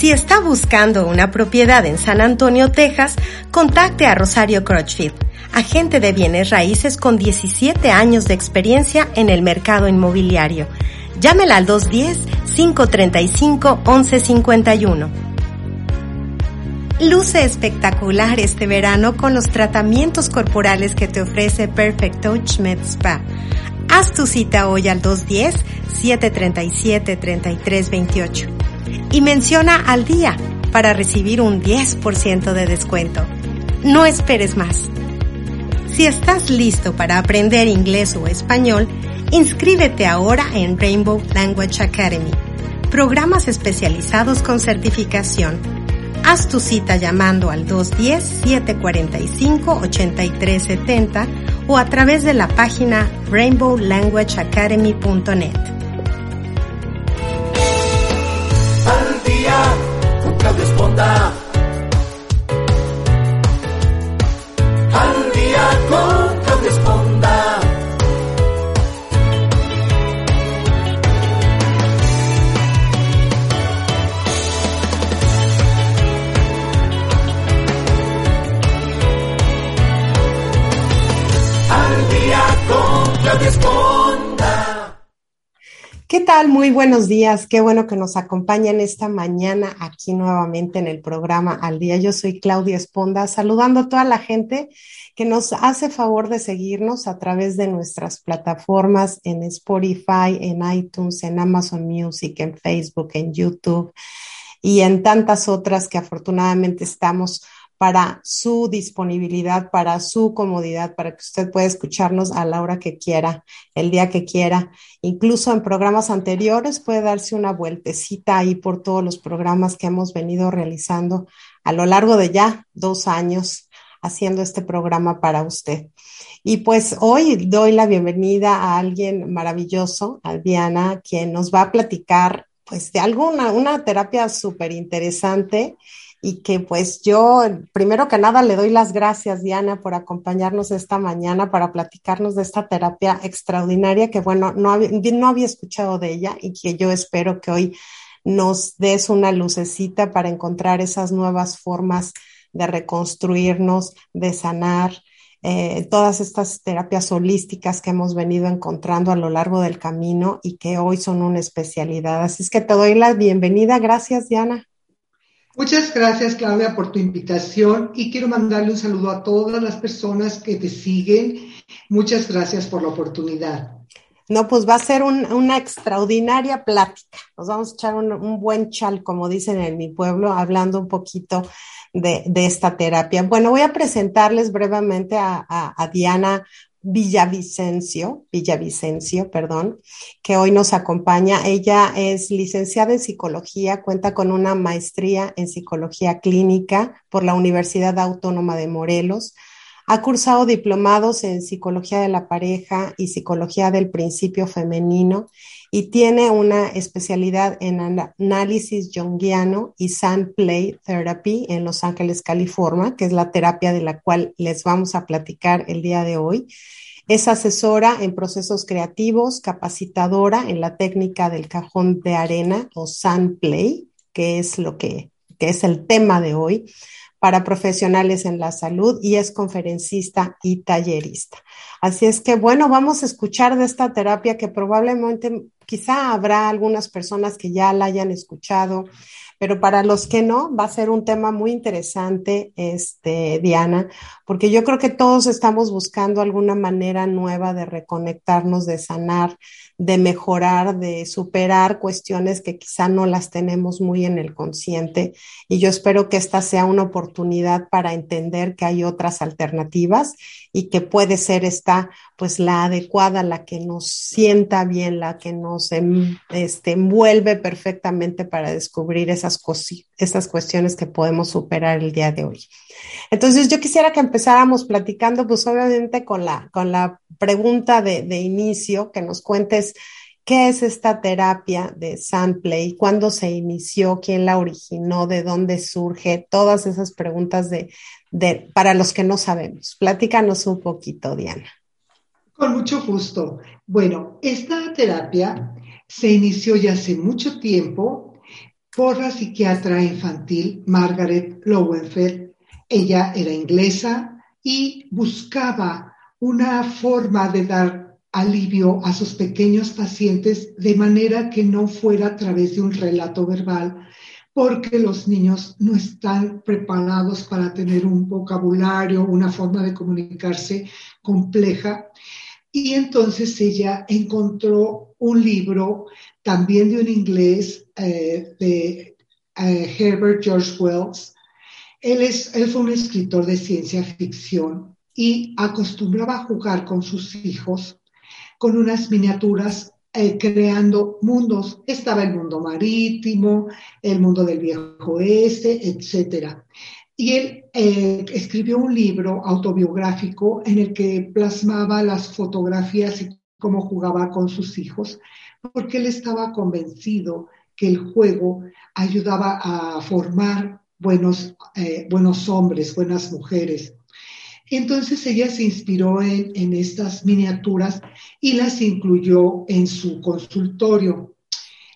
Si está buscando una propiedad en San Antonio, Texas, contacte a Rosario Crutchfield, agente de bienes raíces con 17 años de experiencia en el mercado inmobiliario. Llámela al 210-535-1151. Luce espectacular este verano con los tratamientos corporales que te ofrece Perfect Touch Med Spa. Haz tu cita hoy al 210-737-3328 y menciona al día para recibir un 10% de descuento. No esperes más. Si estás listo para aprender inglés o español, inscríbete ahora en Rainbow Language Academy, programas especializados con certificación. Haz tu cita llamando al 210-745-8370 o a través de la página rainbowlanguageacademy.net. Claudia Muy buenos días. Qué bueno que nos acompañan esta mañana aquí nuevamente en el programa Al Día. Yo soy Claudia Esponda, saludando a toda la gente que nos hace favor de seguirnos a través de nuestras plataformas en Spotify, en iTunes, en Amazon Music, en Facebook, en YouTube y en tantas otras que afortunadamente estamos para su disponibilidad, para su comodidad, para que usted pueda escucharnos a la hora que quiera, el día que quiera. Incluso en programas anteriores puede darse una vueltecita ahí por todos los programas que hemos venido realizando a lo largo de ya dos años haciendo este programa para usted. Y pues hoy doy la bienvenida a alguien maravilloso, a Diana, quien nos va a platicar pues de alguna, una terapia súper interesante y que pues yo, primero que nada, le doy las gracias, Diana, por acompañarnos esta mañana para platicarnos de esta terapia extraordinaria que, bueno, no había, no había escuchado de ella y que yo espero que hoy nos des una lucecita para encontrar esas nuevas formas de reconstruirnos, de sanar, eh, todas estas terapias holísticas que hemos venido encontrando a lo largo del camino y que hoy son una especialidad. Así es que te doy la bienvenida. Gracias, Diana. Muchas gracias, Claudia, por tu invitación y quiero mandarle un saludo a todas las personas que te siguen. Muchas gracias por la oportunidad. No, pues va a ser un, una extraordinaria plática. Nos vamos a echar un, buen chal, como dicen en mi pueblo, hablando un poquito de, esta terapia. Bueno, voy a presentarles brevemente a, a Diana Villavicencio, Villavicencio, perdón, que hoy nos acompaña. Ella es licenciada en psicología, cuenta con una maestría en psicología clínica por la Universidad Autónoma de Morelos. Ha cursado diplomados en psicología de la pareja y psicología del principio femenino y tiene una especialidad en análisis junguiano y Sand Play Therapy en Los Ángeles, California, que es la terapia de la cual les vamos a platicar el día de hoy. Es asesora en procesos creativos, capacitadora en la técnica del cajón de arena o Sand Play, que es lo que, que es el tema de hoy para profesionales en la salud y es conferencista y tallerista. Así es que, bueno, vamos a escuchar de esta terapia que probablemente quizá habrá algunas personas que ya la hayan escuchado, pero para los que no, va a ser un tema muy interesante, este, Diana, porque yo creo que todos estamos buscando alguna manera nueva de reconectarnos, de sanar, de mejorar, de superar cuestiones que quizá no las tenemos muy en el consciente. Y yo espero que esta sea una oportunidad para entender que hay otras alternativas y que puede ser esta, pues la adecuada, la que nos sienta bien, la que nos em, este, envuelve perfectamente para descubrir esas, esas cuestiones que podemos superar el día de hoy. Entonces, yo quisiera que empezáramos platicando, pues obviamente con la, con la pregunta de, de inicio, que nos cuentes qué es esta terapia de Sandplay, cuándo se inició, quién la originó, de dónde surge, todas esas preguntas de, de, para los que no sabemos. Platícanos un poquito, Diana. Con mucho gusto. Bueno, esta terapia se inició ya hace mucho tiempo por la psiquiatra infantil Margaret Lowenfeld. Ella era inglesa y buscaba una forma de dar alivio a sus pequeños pacientes de manera que no fuera a través de un relato verbal, porque los niños no están preparados para tener un vocabulario, una forma de comunicarse compleja. Y entonces ella encontró un libro también de un inglés eh, de eh, Herbert George Wells. Él, es, él fue un escritor de ciencia ficción y acostumbraba a jugar con sus hijos con unas miniaturas eh, creando mundos. Estaba el mundo marítimo, el mundo del viejo oeste, etc. Y él escribió un libro autobiográfico en el que plasmaba las fotografías y cómo jugaba con sus hijos, porque él estaba convencido que el juego ayudaba a formar buenos, eh, buenos hombres, buenas mujeres. Entonces ella se inspiró en, en, estas miniaturas y las incluyó en su consultorio.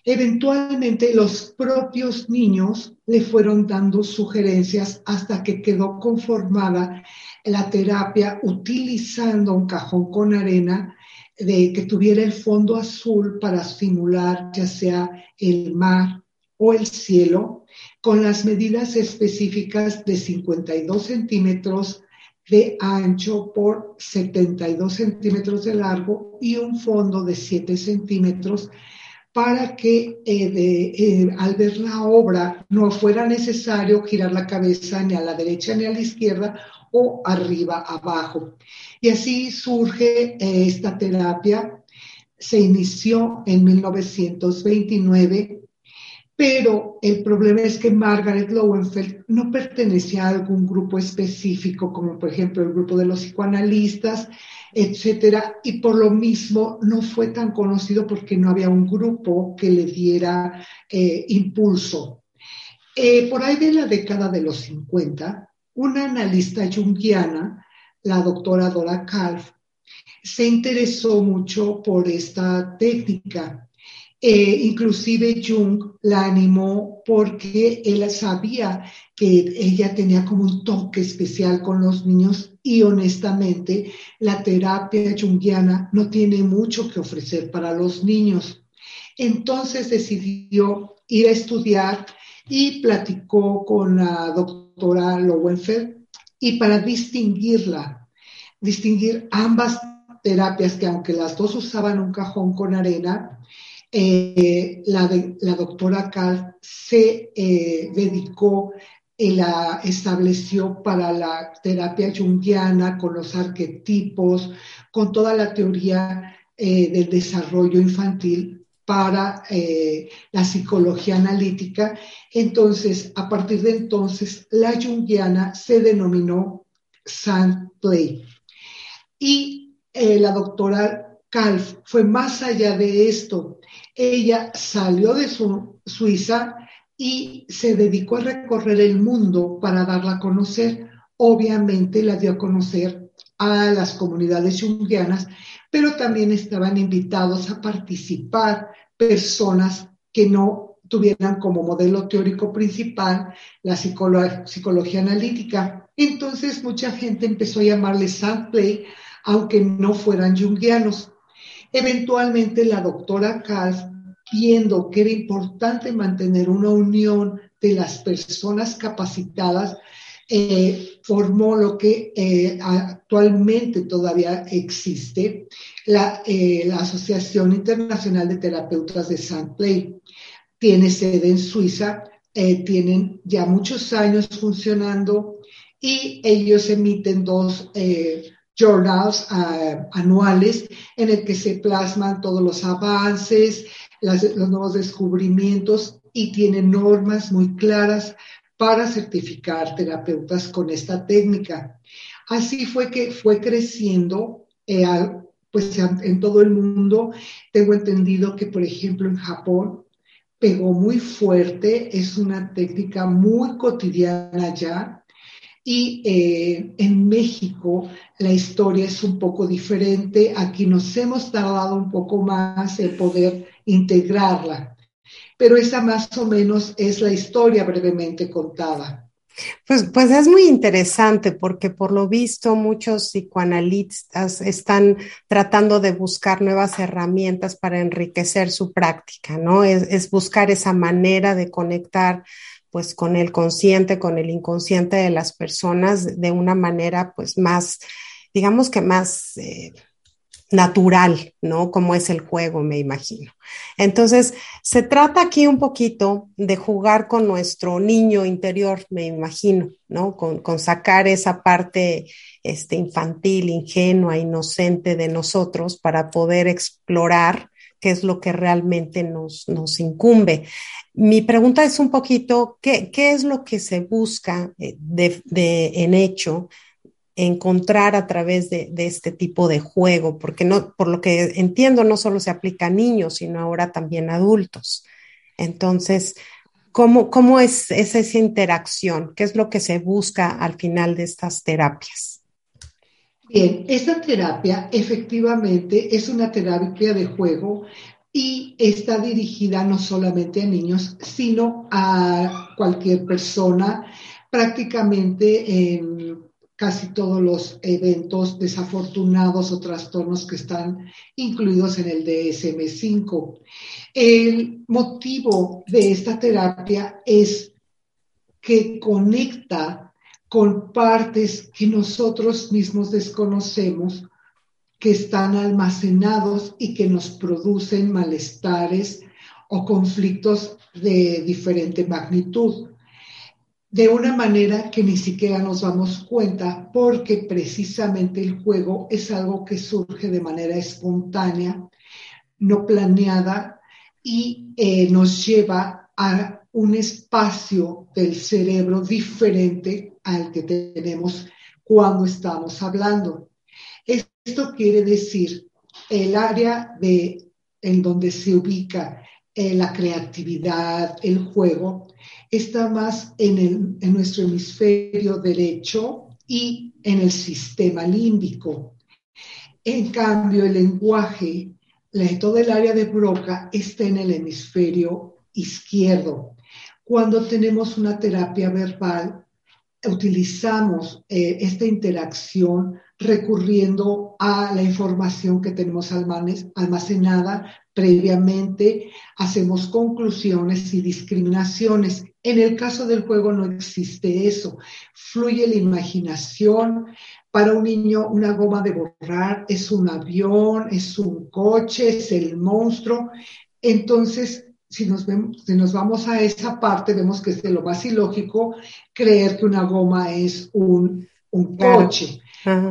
Eventualmente los propios niños le fueron dando sugerencias hasta que quedó conformada la terapia utilizando un cajón con arena de que tuviera el fondo azul para simular ya sea el mar o el cielo con las medidas específicas de 52 centímetros de ancho por 72 centímetros de largo y un fondo de 7 centímetros para que eh, eh, al ver la obra no fuera necesario girar la cabeza ni a la derecha ni a la izquierda o arriba, abajo. Y así surge eh, esta terapia. Se inició en 1929 pero el problema es que Margaret Lowenfeld no pertenecía a algún grupo específico, como por ejemplo el grupo de los psicoanalistas, etcétera, y por lo mismo no fue tan conocido porque no había un grupo que le diera eh, impulso. Eh, por ahí de la década de los 50, una analista junguiana, la doctora Dora Kalf, se interesó mucho por esta técnica eh, inclusive Jung la animó porque él sabía que ella tenía como un toque especial con los niños y honestamente la terapia junguiana no tiene mucho que ofrecer para los niños. Entonces decidió ir a estudiar y platicó con la doctora Lowenfeld y para distinguirla, distinguir ambas terapias que aunque las dos usaban un cajón con arena, eh, la, la, doctora Cal se eh, dedicó y la estableció para la terapia junguiana con los arquetipos, con toda la teoría eh, del desarrollo infantil para la psicología analítica. Entonces, a partir de entonces, la junguiana se denominó Sand Play. Y la doctora Calf fue más allá de esto ella salió de su, Suiza y se dedicó a recorrer el mundo para darla a conocer. Obviamente la dio a conocer a las comunidades junguianas, pero también estaban invitados a participar personas que no tuvieran como modelo teórico principal la psicología analítica. Entonces mucha gente empezó a llamarle Sandplay, aunque no fueran junguianos. Eventualmente la doctora Kass, viendo que era importante mantener una unión de las personas capacitadas eh, formó lo que eh, actualmente todavía existe, la, eh, la, Asociación Internacional de Terapeutas de St. Clair. Tiene sede en Suiza, tienen ya muchos años funcionando y ellos emiten dos journals anuales en el que se plasman todos los avances, los nuevos descubrimientos y tienen normas muy claras para certificar terapeutas con esta técnica. Así fue que fue creciendo, eh, pues en todo el mundo. Tengo entendido que, por ejemplo, en Japón pegó muy fuerte, es una técnica muy cotidiana ya. Y eh, en México la historia es un poco diferente. Aquí nos hemos tardado un poco más en poder integrarla. Pero esa más o menos es la historia brevemente contada. Pues, pues es muy interesante porque por lo visto muchos psicoanalistas están tratando de buscar nuevas herramientas para enriquecer su práctica, ¿no? Es, es buscar esa manera de conectar pues con el consciente, con el inconsciente de las personas de una manera pues más, digamos que más eh, natural, ¿no? Como es el juego, me imagino. Entonces, se trata aquí un poquito de jugar con nuestro niño interior, me imagino, ¿no? Con, con sacar esa parte este, infantil, ingenua, inocente de nosotros para poder explorar qué es lo que realmente nos, nos incumbe. Mi pregunta es un poquito, ¿qué, qué es lo que se busca eh, de, de, en hecho encontrar a través de, este tipo de juego? Porque no, por lo que entiendo, no solo se aplica a niños, sino ahora también a adultos. Entonces, ¿cómo, cómo es, es esa interacción? ¿Qué es lo que se busca al final de estas terapias? Bien, esta terapia efectivamente es una terapia de juego y está dirigida no solamente a niños, sino a cualquier persona, prácticamente en casi todos los eventos desafortunados o trastornos que están incluidos en el DSM5. El motivo de esta terapia es que conecta con partes que nosotros mismos desconocemos, que están almacenados y que nos producen malestares o conflictos de diferente magnitud. De una manera que ni siquiera nos damos cuenta porque precisamente el juego es algo que surge de manera espontánea, no planeada y eh, nos lleva a un espacio del cerebro diferente al que tenemos cuando estamos hablando. Esto quiere decir el área de, en donde se ubica eh, la creatividad, el juego, está más en, el, en nuestro hemisferio derecho y en el sistema límbico. En cambio, el lenguaje, todo el área de Broca está en el hemisferio izquierdo. Cuando tenemos una terapia verbal, utilizamos eh, esta interacción recurriendo a la información que tenemos almacenada previamente, hacemos conclusiones y discriminaciones. En el caso del juego no existe eso. Fluye la imaginación. Para un niño una goma de borrar es un avión, es un coche, es el monstruo. Entonces si nos, vemos, si nos vamos a esa parte, vemos que es de lo más ilógico creer que una goma es un, un coche.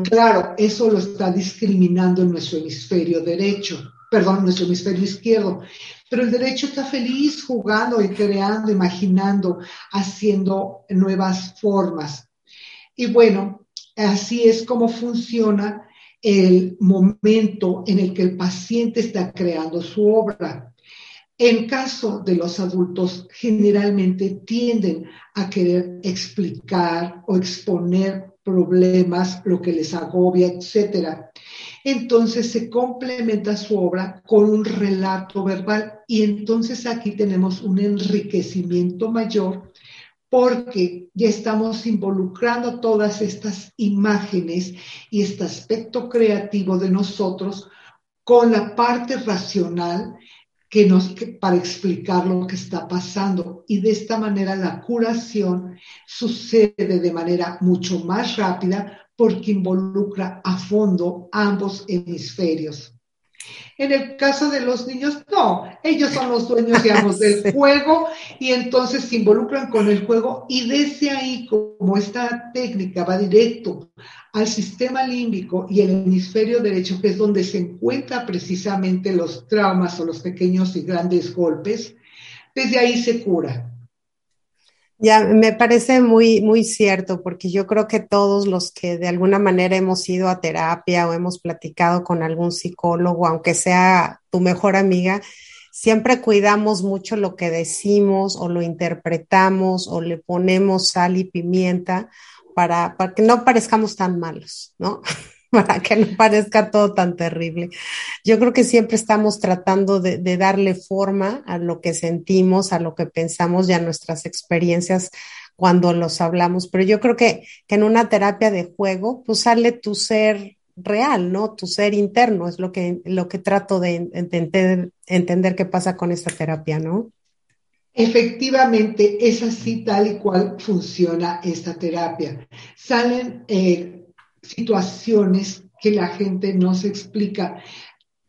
Claro, eso lo está discriminando en nuestro hemisferio derecho, perdón, nuestro hemisferio izquierdo. Pero el derecho está feliz jugando y creando, imaginando, haciendo nuevas formas. Y bueno, así es como funciona el momento en el que el paciente está creando su obra. En caso de los adultos, generalmente tienden a querer explicar o exponer problemas, lo que les agobia, etc. Entonces se complementa su obra con un relato verbal y entonces aquí tenemos un enriquecimiento mayor porque ya estamos involucrando todas estas imágenes y este aspecto creativo de nosotros con la parte racional que nos, para explicar lo que está pasando. Y de esta manera la curación sucede de manera mucho más rápida porque involucra a fondo ambos hemisferios. En el caso de los niños, no, ellos son los dueños, digamos, del juego y entonces se involucran con el juego y desde ahí, como esta técnica va directo al sistema límbico y el hemisferio derecho, que es donde se encuentran precisamente los traumas o los pequeños y grandes golpes, desde ahí se cura. Ya, me parece muy, muy cierto, porque yo creo que todos los que de alguna manera hemos ido a terapia o hemos platicado con algún psicólogo, aunque sea tu mejor amiga, siempre cuidamos mucho lo que decimos o lo interpretamos o le ponemos sal y pimienta para, para que no parezcamos tan malos, ¿no? Para que no parezca todo tan terrible. Yo creo que siempre estamos tratando de, darle forma a lo que sentimos, a lo que pensamos y a nuestras experiencias cuando los hablamos, pero yo creo que, en una terapia de juego, pues sale tu ser real, ¿no? Tu ser interno es lo que, lo que trato de entender, entender qué pasa con esta terapia, ¿no? Efectivamente, es así tal y cual funciona esta terapia. Salen eh, situaciones que la gente no se explica.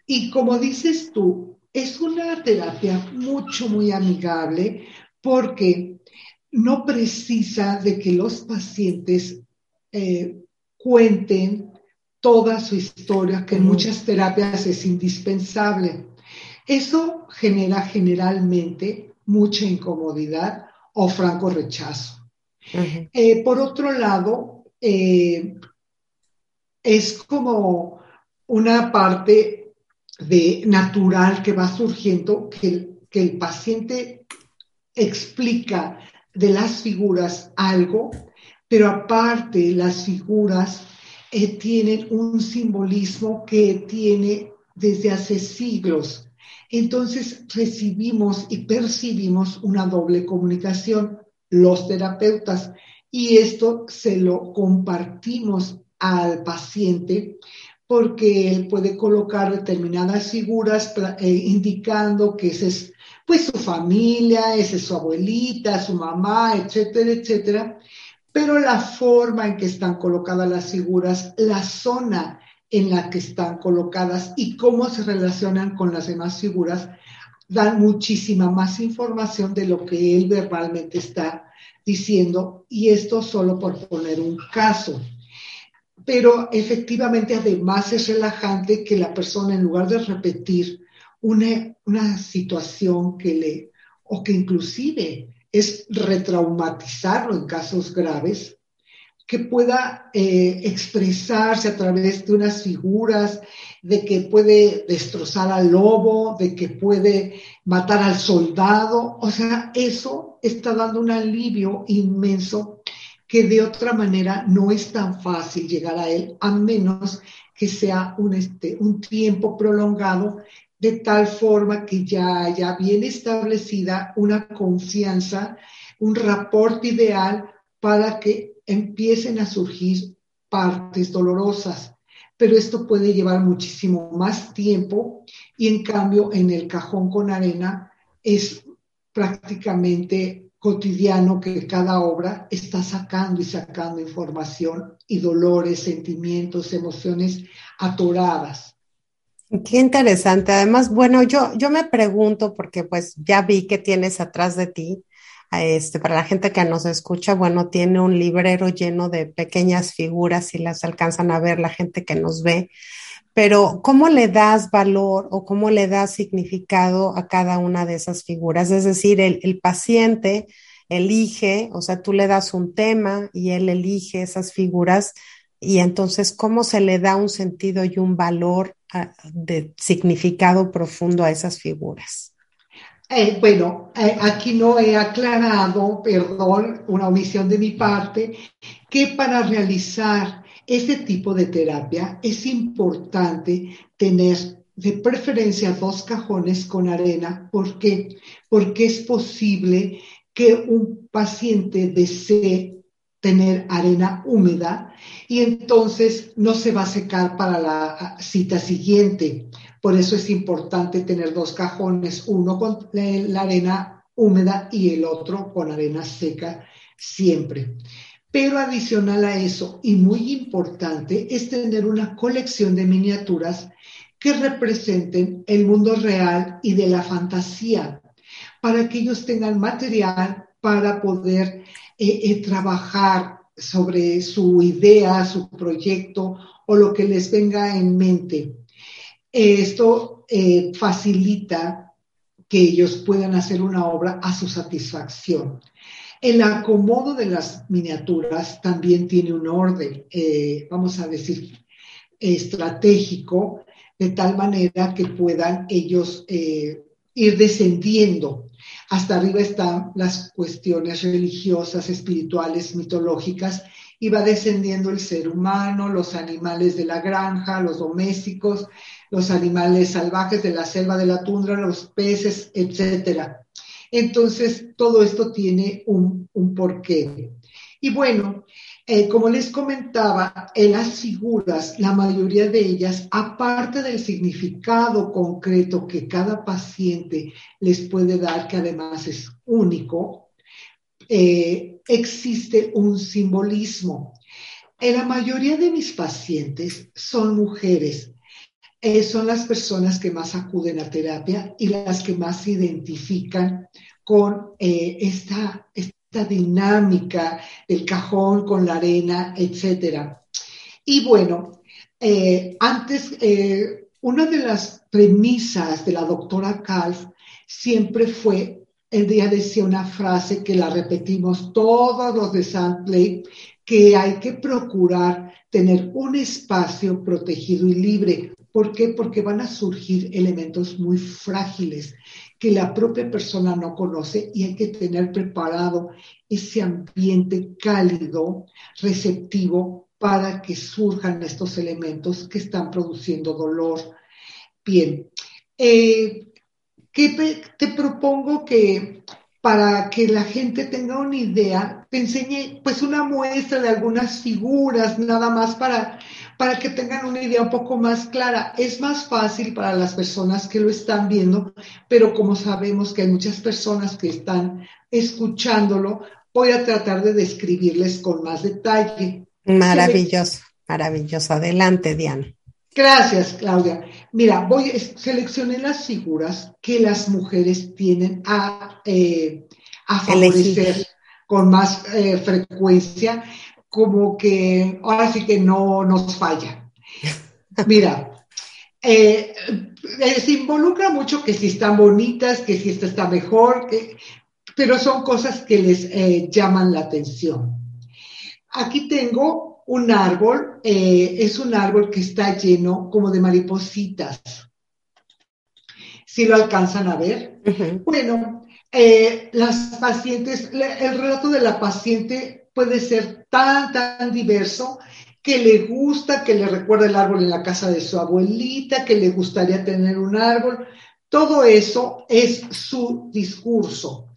Y como dices tú, es una terapia mucho, muy amigable porque no precisa de que los pacientes eh, cuenten toda su historia, que en muchas terapias es indispensable. Eso genera generalmente mucha incomodidad o franco rechazo. Eh, por otro lado, eh, es como una parte de natural que va surgiendo, que, que el paciente explica de las figuras algo, pero aparte las figuras eh, tienen un simbolismo que tiene desde hace siglos. Entonces recibimos y percibimos una doble comunicación, los terapeutas, y esto se lo compartimos al paciente porque él puede colocar determinadas figuras eh, indicando que esa es pues su familia, esa es su abuelita, su mamá, etcétera, etcétera. Pero la forma en que están colocadas las figuras, la zona en la que están colocadas y cómo se relacionan con las demás figuras, dan muchísima más información de lo que él verbalmente está diciendo. Y esto solo por poner un caso pero efectivamente además es relajante que la persona en lugar de repetir una, una situación que le, o que inclusive es retraumatizarlo en casos graves, que pueda eh, expresarse a través de unas figuras, de que puede destrozar al lobo, de que puede matar al soldado. O sea, eso está dando un alivio inmenso que de otra manera no es tan fácil llegar a él, a menos que sea un, este, un tiempo prolongado, de tal forma que ya haya bien establecida una confianza, un rapport ideal para que empiecen a surgir partes dolorosas. Pero esto puede llevar muchísimo más tiempo y en cambio en el cajón con arena es prácticamente cotidiano que cada obra está sacando y sacando información y dolores, sentimientos, emociones atoradas. Qué interesante. Además, bueno, yo, yo me pregunto, porque pues ya vi que tienes atrás de ti, este, para la gente que nos escucha, bueno, tiene un librero lleno de pequeñas figuras, si las alcanzan a ver la gente que nos ve, pero ¿cómo le das valor o cómo le das significado a cada una de esas figuras? Es decir, el, paciente elige, o sea, tú le das un tema y él elige esas figuras y entonces, ¿cómo se le da un sentido y un valor de significado profundo a esas figuras? Eh, bueno, eh, aquí no he aclarado, perdón, una omisión de mi parte, que para realizar este tipo de terapia es importante tener de preferencia dos cajones con arena. ¿Por qué? Porque es posible que un paciente desee tener arena húmeda y entonces no se va a secar para la cita siguiente Por eso es importante tener dos cajones, uno con la arena húmeda y el otro con arena seca siempre. Pero adicional a eso, y muy importante, es tener una colección de miniaturas que representen el mundo real y de la fantasía, para que ellos tengan material para poder eh, eh, trabajar sobre su idea, su proyecto o lo que les venga en mente. Esto eh, facilita que ellos puedan hacer una obra a su satisfacción. El acomodo de las miniaturas también tiene un orden, vamos a decir, estratégico, de tal manera que puedan ellos ir descendiendo hasta arriba están las cuestiones religiosas, espirituales, mitológicas, y va descendiendo el ser humano, los animales de la granja, los domésticos, los animales salvajes de la selva, de la tundra, los peces, etc. Entonces, todo esto tiene un, porqué. Y bueno, eh, como les comentaba, en las figuras, la mayoría de ellas, aparte del significado concreto que cada paciente les puede dar, que además es único, eh, existe un simbolismo. En la mayoría de mis pacientes son mujeres, son las personas que más acuden a terapia y las que más se identifican con esta, dinámica del cajón con la arena, etcétera. Y bueno, eh, antes, eh, una de las premisas de la doctora Calf siempre fue, el día decía una frase que la repetimos todos los de Sandplay, que hay que procurar tener un espacio protegido y libre. ¿Por qué? Porque van a surgir elementos muy frágiles que la propia persona no conoce y hay que tener preparado ese ambiente cálido, receptivo, para que surjan estos elementos que están produciendo dolor. Bien, eh, ¿qué te propongo que para que la gente tenga una idea, te enseñe pues una muestra de algunas figuras, nada más para para que tengan una idea un poco más clara. Es más fácil para las personas que lo están viendo, pero como sabemos que hay muchas personas que están escuchándolo, voy a tratar de describirles con más detalle. Maravilloso, maravilloso. Adelante, Diana. Gracias, Claudia. Mira, voy, seleccioné las figuras que las mujeres tienen a, eh, a favorecer con más eh, frecuencia como que ahora sí que no nos falla. Mira, eh, eh, se involucra mucho que si están bonitas, que si esta está mejor, pero son cosas que les eh, llaman la atención. Aquí tengo un árbol, es un árbol que está lleno como de maripositas. Si lo alcanzan a ver. Bueno, las pacientes, el relato de la paciente puede ser tan, tan diverso que le gusta, que le recuerda el árbol en la casa de su abuelita, que le gustaría tener un árbol. Todo eso es su discurso.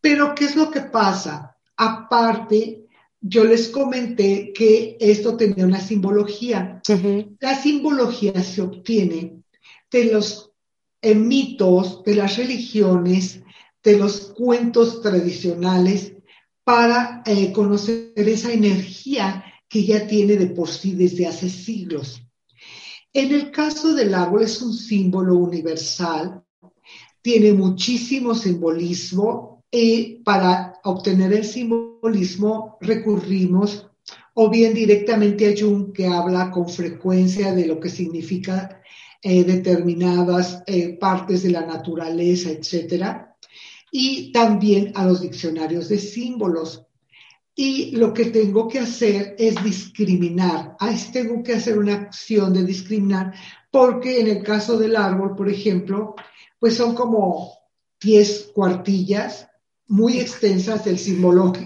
Pero, ¿qué es lo que pasa? Aparte, yo les comenté que esto tenía una simbología. La simbología se obtiene de los eh, mitos, de las religiones, de los cuentos tradicionales para eh, conocer esa energía que ya tiene de por sí desde hace siglos. En el caso del árbol es un símbolo universal, tiene muchísimo simbolismo y para obtener el simbolismo recurrimos o bien directamente a Jung que habla con frecuencia de lo que significa eh, determinadas eh, partes de la naturaleza, etcétera, y también a los diccionarios de símbolos. Y lo que tengo que hacer es discriminar. Ahí tengo que hacer una acción de discriminar, porque en el caso del árbol, por ejemplo, pues son como 10 cuartillas muy extensas del,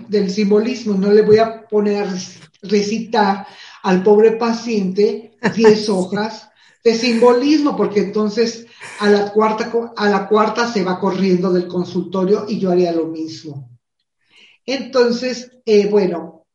del simbolismo. No le voy a poner a recitar al pobre paciente 10 hojas de simbolismo, porque entonces a la cuarta, a la cuarta se va corriendo del consultorio y yo haría lo mismo. Entonces, eh, bueno,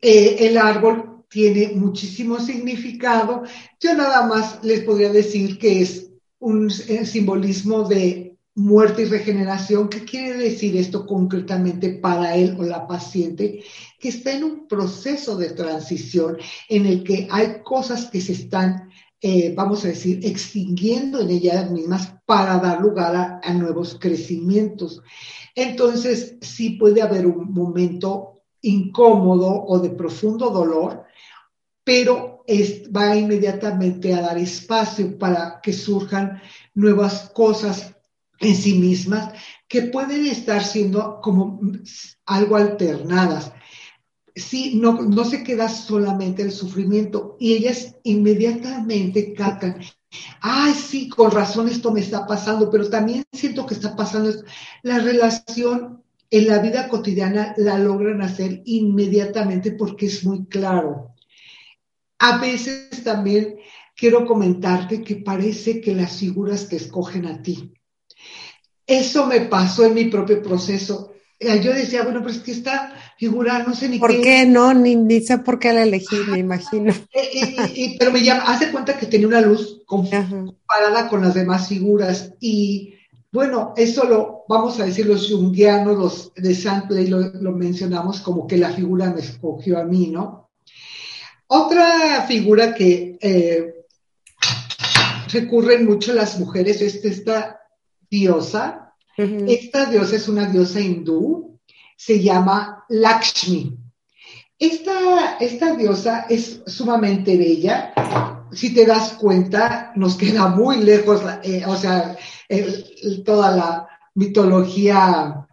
eh, el árbol tiene muchísimo significado. Yo nada más les podría decir que es un simbolismo de muerte y regeneración. ¿Qué quiere decir esto concretamente para él o la paciente? Que está en un proceso de transición en el que hay cosas que se están, eh, vamos a decir, extinguiendo en ellas mismas para dar lugar a, a nuevos crecimientos. Entonces, sí puede haber un momento incómodo o de profundo dolor, pero es, va inmediatamente a dar espacio para que surjan nuevas cosas en sí mismas que pueden estar siendo como algo alternadas. Sí, no, no se queda solamente el sufrimiento y ellas inmediatamente captan, ay, sí, con razón esto me está pasando, pero también siento que está pasando esto. La relación en la vida cotidiana la logran hacer inmediatamente porque es muy claro. A veces también quiero comentarte que parece que las figuras te escogen a ti. Eso me pasó en mi propio proceso. Yo decía, bueno, pero es que esta figura no sé ni ¿Por qué, no? Ni, sé por qué la elegí, me imagino. Y, pero me llama, hace cuenta que tenía una luz comparada con las demás figuras y bueno, eso lo vamos a decir los jungianos, los de Santley lo, lo mencionamos como que la figura me escogió a mí, ¿no? Otra figura que eh, recurren mucho las mujeres es esta diosa. Esta diosa es una diosa hindú, se llama Lakshmi. Esta, esta diosa es sumamente bella. Si te das cuenta, nos queda muy lejos, eh, o sea, toda la mitología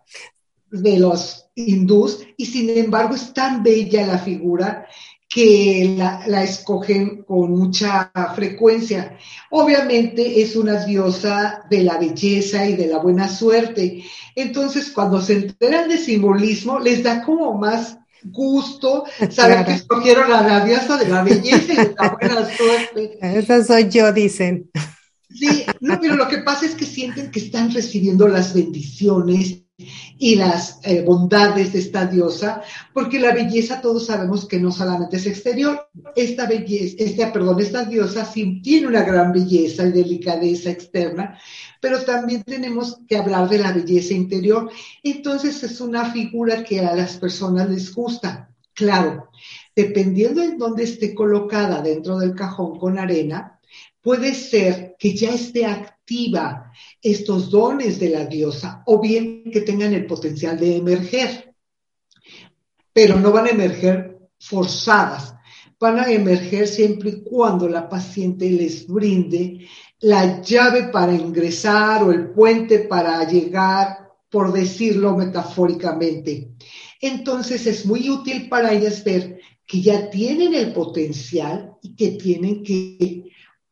de los hindús y sin embargo es tan bella la figura que la, la, escogen con mucha frecuencia. Obviamente es una diosa de la belleza y de la buena suerte. Entonces, cuando se enteran de simbolismo, les da como más gusto saber que escogieron a la diosa de la belleza y de la buena suerte. Esa soy yo, dicen. Sí, no, pero lo que pasa es que sienten que están recibiendo las bendiciones y las eh, bondades de esta diosa, porque la belleza todos sabemos que no solamente es exterior, esta belleza, esta, perdón, esta diosa sí tiene una gran belleza y delicadeza externa, pero también tenemos que hablar de la belleza interior. Entonces es una figura que a las personas les gusta. Claro, dependiendo en dónde esté colocada dentro del cajón con arena, puede ser que ya esté activa estos dones de la diosa o bien que tengan el potencial de emerger, pero no van a emerger forzadas, van a emerger siempre y cuando la paciente les brinde la llave para ingresar o el puente para llegar, por decirlo metafóricamente. Entonces es muy útil para ellas ver que ya tienen el potencial y que tienen que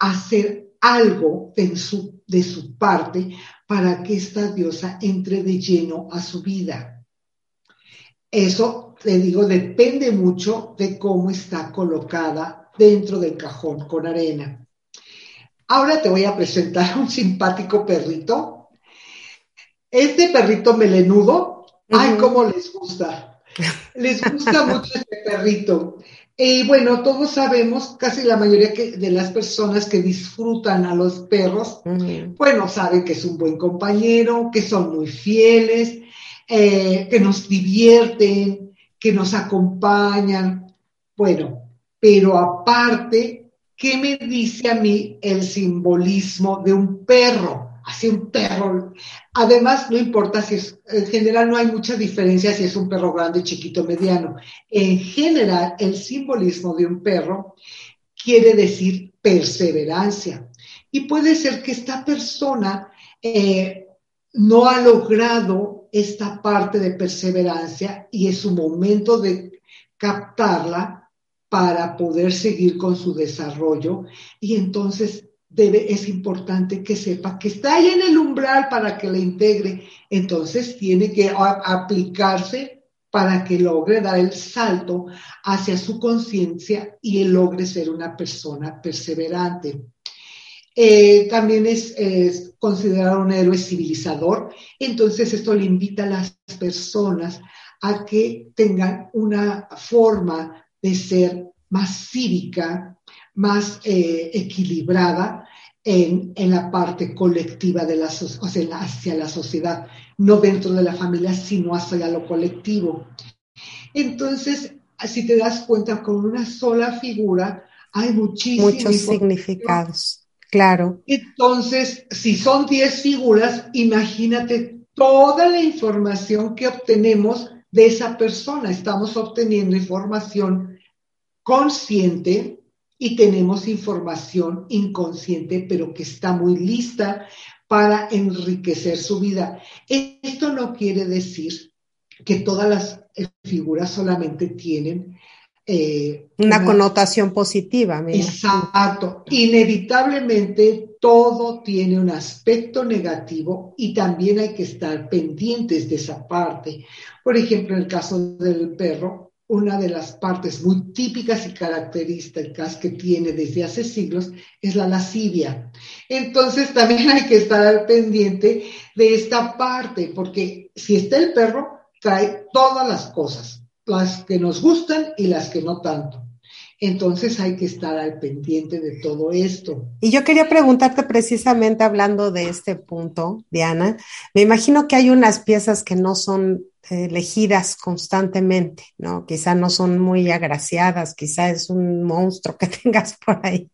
hacer algo de su, de su parte para que esta diosa entre de lleno a su vida. Eso, le digo, depende mucho de cómo está colocada dentro del cajón con arena. Ahora te voy a presentar un simpático perrito. Este perrito melenudo, ay, cómo les gusta. Les gusta mucho este perrito. Y bueno, todos sabemos, casi la mayoría de las personas que disfrutan a los perros, bueno, saben que es un buen compañero, que son muy fieles, eh, que nos divierten, que nos acompañan. Bueno, pero aparte, ¿qué me dice a mí el simbolismo de un perro? Así un perro. Además, no importa si es, en general no hay mucha diferencia si es un perro grande, chiquito, mediano. En general, el simbolismo de un perro quiere decir perseverancia. Y puede ser que esta persona eh, no ha logrado esta parte de perseverancia y es su momento de captarla para poder seguir con su desarrollo y entonces es importante que sepa que está ahí en el umbral para que le integre. Entonces tiene que aplicarse para que logre dar el salto hacia su conciencia y logre ser una persona perseverante. Eh, también es, considerado un héroe civilizador, entonces esto le invita a las personas a que tengan una forma de ser más cívica, más eh, equilibrada en, la parte colectiva de la, o sea, hacia la sociedad, no dentro de la familia, sino hacia lo colectivo. Entonces, si te das cuenta, con una sola figura hay muchísimos muchos significados. Claro. Entonces, si son 10 figuras, imagínate toda la información que obtenemos de esa persona. Estamos obteniendo información consciente y tenemos información inconsciente, pero que está muy lista para enriquecer su vida. Esto no quiere decir que todas las figuras solamente tienen eh, una, connotación positiva. exacto. Inevitablemente todo tiene un aspecto negativo y también hay que estar pendientes de esa parte. Por ejemplo, en el caso del perro, una de las partes muy típicas y características que tiene desde hace siglos es la lascivia. Entonces también hay que estar pendiente de esta parte, porque si está el perro, trae todas las cosas, las que nos gustan y las que no tanto. Entonces hay que estar al pendiente de todo esto. Y yo quería preguntarte precisamente hablando de este punto, Diana, me imagino que hay unas piezas que no son elegidas constantemente, ¿no? Quizá no son muy agraciadas, quizá es un monstruo que tengas por ahí.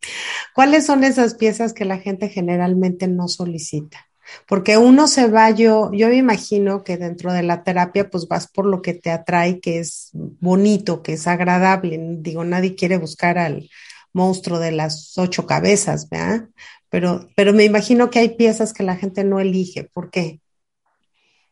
¿Cuáles son esas piezas que la gente generalmente no solicita? Porque uno se va, yo, yo me imagino que dentro de la terapia, pues vas por lo que te atrae, que es bonito, que es agradable. Digo, nadie quiere buscar al monstruo de las ocho cabezas, ¿verdad? Pero, pero me imagino que hay piezas que la gente no elige. ¿Por qué?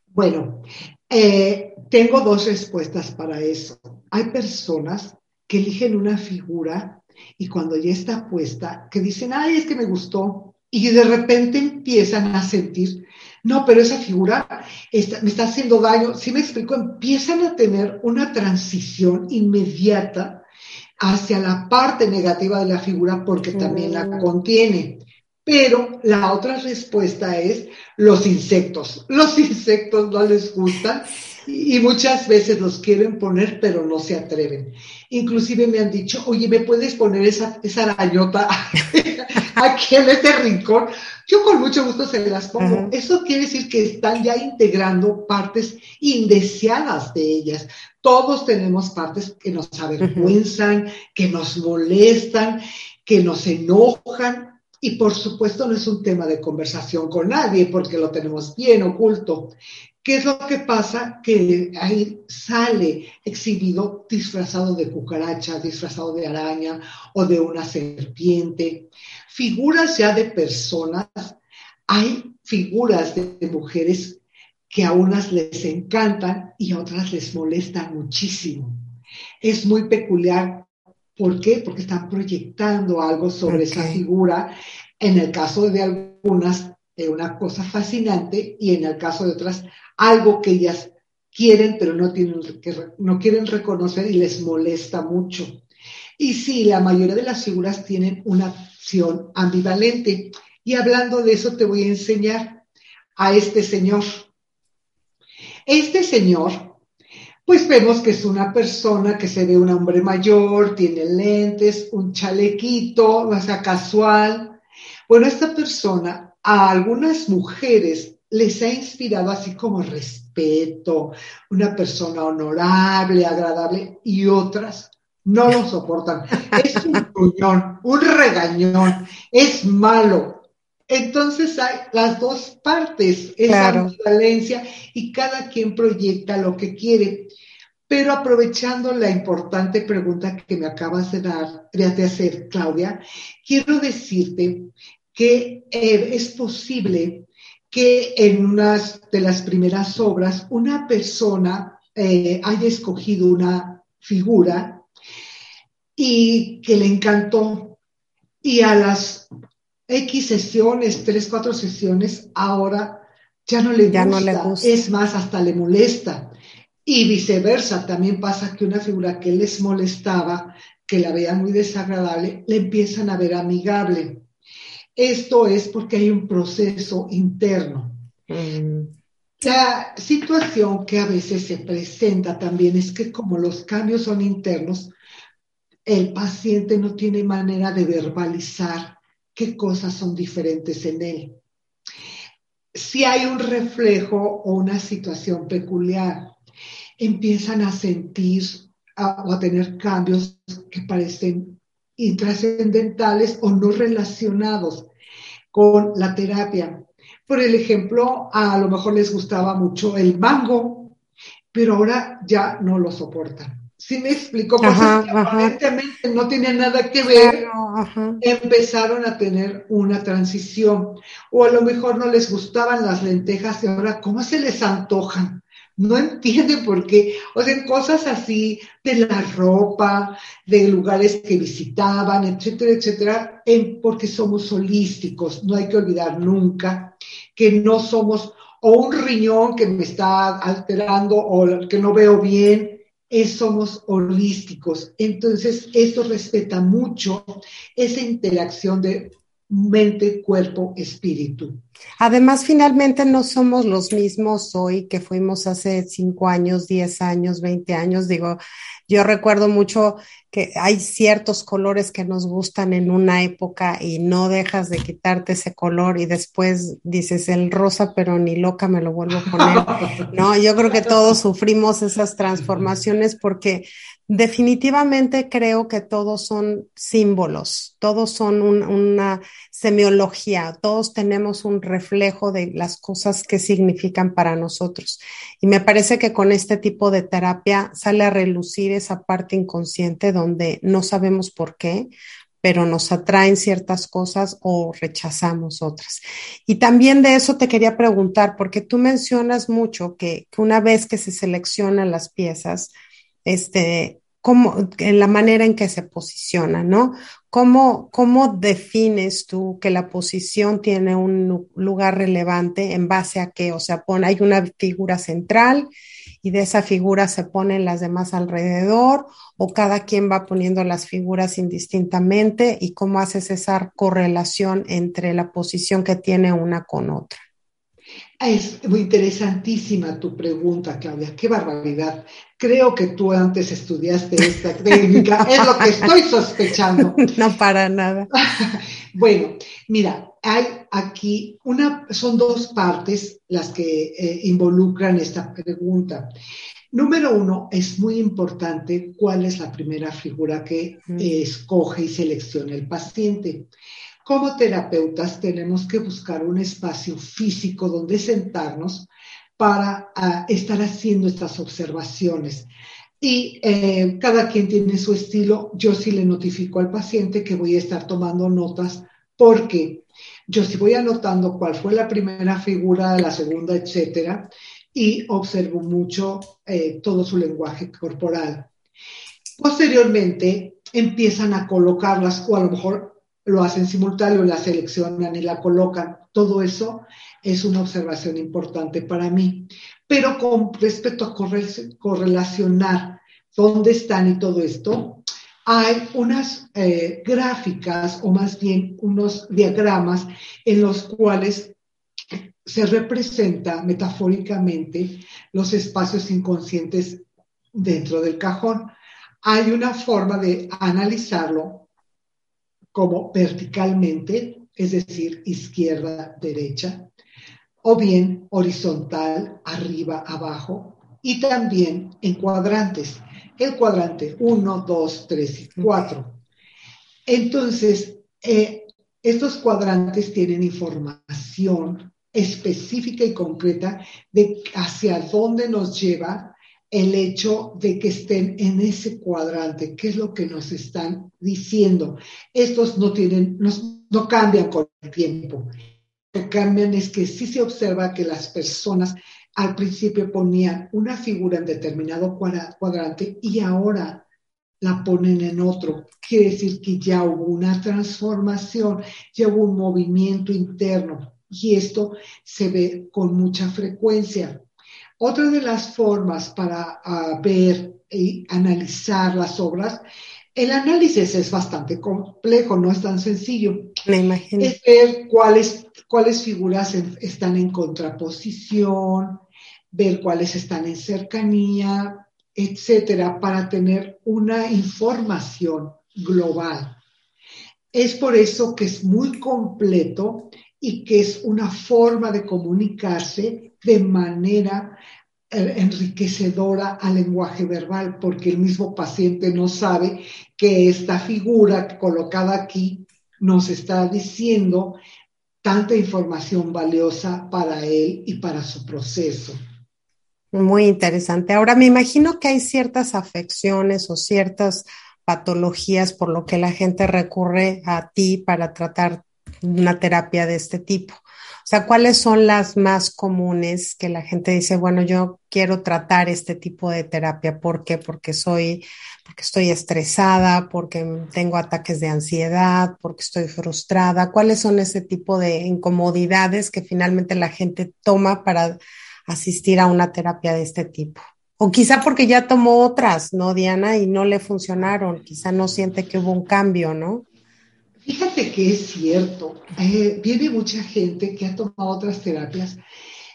Bueno, eh, tengo dos respuestas para eso. Hay personas que eligen una figura y cuando ya está puesta, que dicen, ay, es que me gustó, y de repente empiezan a sentir, no, pero esa figura me está haciendo daño. Si me explico, empiezan a tener una transición inmediata hacia la parte negativa de la figura porque también la mm. contiene. Pero la otra respuesta es los insectos. Los insectos no les gustan y muchas veces los quieren poner, pero no se atreven. Inclusive me han dicho, oye, ¿me puedes poner esa, esa arañota aquí en este rincón? Yo con mucho gusto se las pongo. Eso quiere decir que están ya integrando partes indeseadas de ellas. Todos tenemos partes que nos avergüenzan, que nos molestan, que nos enojan. Y por supuesto no es un tema de conversación con nadie porque lo tenemos bien oculto. ¿Qué es lo que pasa? Que ahí sale exhibido disfrazado de cucaracha, disfrazado de araña o de una serpiente. Figuras ya de personas, hay figuras de, mujeres que a unas les encantan y a otras les molestan muchísimo. Es muy peculiar. ¿Por qué? Porque están proyectando algo sobre esa figura. En el caso de algunas, una cosa fascinante y en el caso de otras, algo que ellas quieren, pero no, tienen, que, no quieren reconocer y les molesta mucho. Y sí, la mayoría de las figuras tienen una acción ambivalente. Y hablando de eso, te voy a enseñar a este señor. Este señor, pues vemos que es una persona que se ve un hombre mayor, tiene lentes, un chalequito, o sea, casual. Bueno, esta persona a algunas mujeres les ha inspirado así como respeto, una persona honorable, agradable, y otras no lo soportan. Es un gruñón, un regañón, es malo. Entonces hay las dos partes, esa violencia y cada quien proyecta lo que quiere. Pero aprovechando la importante pregunta que me acabas de dar, de hacer, Claudia, quiero decirte que eh, es posible que en una de las primeras obras una persona eh, haya escogido una figura y que le encantó y a las X sesiones, tres, cuatro sesiones, ahora ya no le, no le gusta, es más, hasta le molesta. Y viceversa, también pasa que una figura que les molestaba, que la vean muy desagradable, le empiezan a ver amigable. Esto es porque hay un proceso interno. Mm. La situación que a veces se presenta también es que como los cambios son internos, el paciente no tiene manera de verbalizar qué cosas son diferentes en él. Si hay un reflejo o una situación peculiar, empiezan a sentir o a tener cambios que parecen intrascendentales o no relacionados con la terapia. Por el ejemplo, a lo mejor les gustaba mucho el mango, pero ahora ya no lo soportan. Si me explico, cosas que aparentemente no tenían nada que ver, empezaron a tener una transición. O a lo mejor no les gustaban las lentejas y ahora, ¿cómo se les antojan? No entienden por qué. O sea, cosas así de la ropa, de lugares que visitaban, etcétera, etcétera, en, porque somos holísticos. No hay que olvidar nunca que no somos o un riñón que me está alterando o que no veo bien, es, somos holísticos. Entonces, esto respeta mucho esa interacción de mente, cuerpo, espíritu. Además, finalmente no somos los mismos hoy que fuimos hace cinco años, diez años, veinte años. Digo, yo recuerdo mucho que hay ciertos colores que nos gustan en una época y no dejas de quitarte ese color y después dices el rosa, pero ni loca me lo vuelvo a poner. No, yo creo que todos sufrimos esas transformaciones porque definitivamente creo que todos son símbolos, todos son una semiología, todos tenemos un reflejo de las cosas que significan para nosotros. Y me parece que con este tipo de terapia sale a relucir esa parte inconsciente donde no sabemos por qué, pero nos atraen ciertas cosas o rechazamos otras. Y también de eso te quería preguntar, porque tú mencionas mucho que, una vez que se seleccionan las piezas, este, cómo, en la manera en que se posiciona, ¿no? ¿Cómo, ¿Cómo defines tú que la posición tiene un lugar relevante en base a qué? O sea, pone, hay una figura central y de esa figura se ponen las demás alrededor o cada quien va poniendo las figuras indistintamente y cómo haces esa correlación entre la posición que tiene una con otra. Es muy interesantísima tu pregunta, Claudia. Qué barbaridad. Creo que tú antes estudiaste esta técnica. es lo que estoy sospechando. No para nada. bueno, mira, hay aquí una, son dos partes las que eh, involucran esta pregunta. Número uno, es muy importante cuál es la primera figura que escoge y selecciona el paciente. Como terapeutas tenemos que buscar un espacio físico donde sentarnos para ah, estar haciendo estas observaciones. Y eh, cada quien tiene su estilo. Yo sí le notifico al paciente que voy a estar tomando notas porque yo sí voy anotando cuál fue la primera figura, la segunda, etcétera, y observo mucho eh, todo su lenguaje corporal. Posteriormente empiezan a colocarlas o a lo mejor lo hacen simultáneo, la seleccionan y la colocan. Todo eso es una observación importante para mí. Pero con respecto a correlacionar dónde están y todo esto, hay unas eh, gráficas o más bien unos diagramas en los cuales se representa metafóricamente los espacios inconscientes dentro del cajón. Hay una forma de analizarlo como verticalmente, es decir, izquierda, derecha, o bien horizontal, arriba, abajo, y también en cuadrantes, el cuadrante 1, 2, 3 y 4. Entonces, eh, estos cuadrantes tienen información específica y concreta de hacia dónde nos lleva el hecho de que estén en ese cuadrante, qué es lo que nos están diciendo. Estos no tienen, no, cambian con el tiempo. Lo que cambian es que sí se observa que las personas al principio ponían una figura en determinado cuadrante y ahora la ponen en otro. Quiere decir que ya hubo una transformación, ya hubo un movimiento interno y esto se ve con mucha frecuencia. Otra de las formas para ah, ver y analizar las obras, el análisis es bastante complejo, no es tan sencillo. Me imagino. Es ver cuáles, cuáles figuras están en contraposición, ver cuáles están en cercanía, etcétera, para tener una información global. Es por eso que es muy completo y que es una forma de comunicarse de manera eh, enriquecedora al lenguaje verbal, porque el mismo paciente no sabe que esta figura colocada aquí nos está diciendo tanta información valiosa para él y para su proceso. Muy interesante. Ahora me imagino que hay ciertas afecciones o ciertas patologías por lo que la gente recurre a ti para tratar una terapia de este tipo. Sea, ¿cuáles son las más comunes que la gente dice, bueno, yo quiero tratar este tipo de terapia? ¿Por qué? Porque soy, porque estoy estresada, porque tengo ataques de ansiedad, porque estoy frustrada. ¿Cuáles son ese tipo de incomodidades que finalmente la gente toma para asistir a una terapia de este tipo. O quizá porque ya tomó otras, ¿no, Diana? Y no le funcionaron. Quizá no siente que hubo un cambio, ¿no? Fíjate que es cierto. Eh, viene mucha gente que ha tomado otras terapias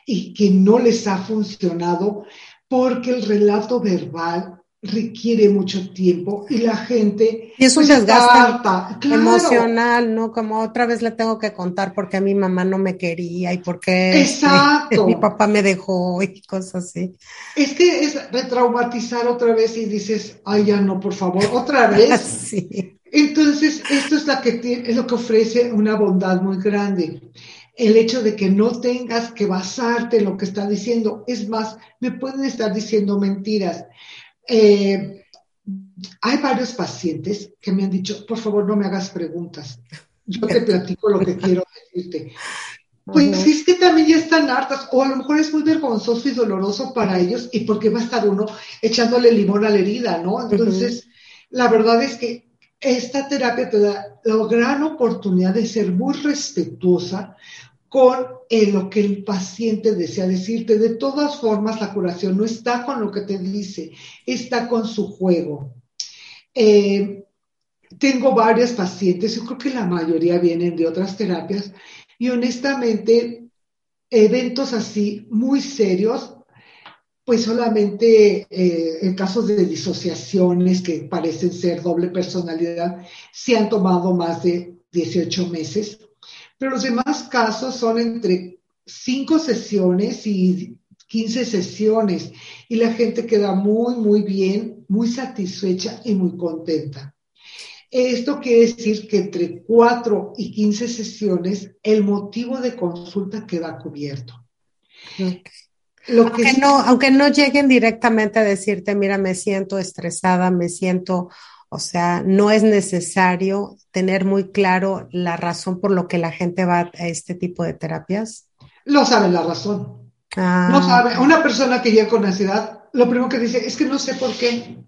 y que no les ha funcionado porque el relato verbal requiere mucho tiempo y la gente y es un pues, desgaste emocional, ¿no? Como otra vez le tengo que contar porque a mi mamá no me quería y porque este, mi papá me dejó y cosas así. Es que es retraumatizar otra vez y dices, ay ya no, por favor, otra vez. sí. Entonces, esto es, la que es lo que ofrece una bondad muy grande. El hecho de que no tengas que basarte en lo que está diciendo. Es más, me pueden estar diciendo mentiras eh, hay varios pacientes que me han dicho, por favor, no me hagas preguntas. Yo te platico lo que quiero decirte. Pues es que también ya están hartas, o a lo mejor es muy vergonzoso y doloroso para ellos, y porque va a estar uno echándole limón a la herida, ¿no? Entonces, la verdad es que esta terapia te da la gran oportunidad de ser muy respetuosa con lo que el paciente desea decirte. De todas formas, la curación no está con lo que te dice, está con su juego. Eh, tengo varios pacientes, yo creo que la mayoría vienen de otras terapias y honestamente, eventos así muy serios, pues solamente eh, en casos de disociaciones que parecen ser doble personalidad, se han tomado más de 18 meses pero los demás casos son entre cinco sesiones y 15 sesiones y la gente queda muy, muy bien, muy satisfecha y muy contenta. Esto quiere decir que entre 4 y 15 sesiones el motivo de consulta queda cubierto. Lo aunque, que no, aunque no lleguen directamente a decirte, mira, me siento estresada, me siento o sea, no es necesario tener muy claro la razón por lo que la gente va a este tipo de terapias. No sabe la razón. Ah. No sabe. Una persona que llega con ansiedad, lo primero que dice es que no sé por qué.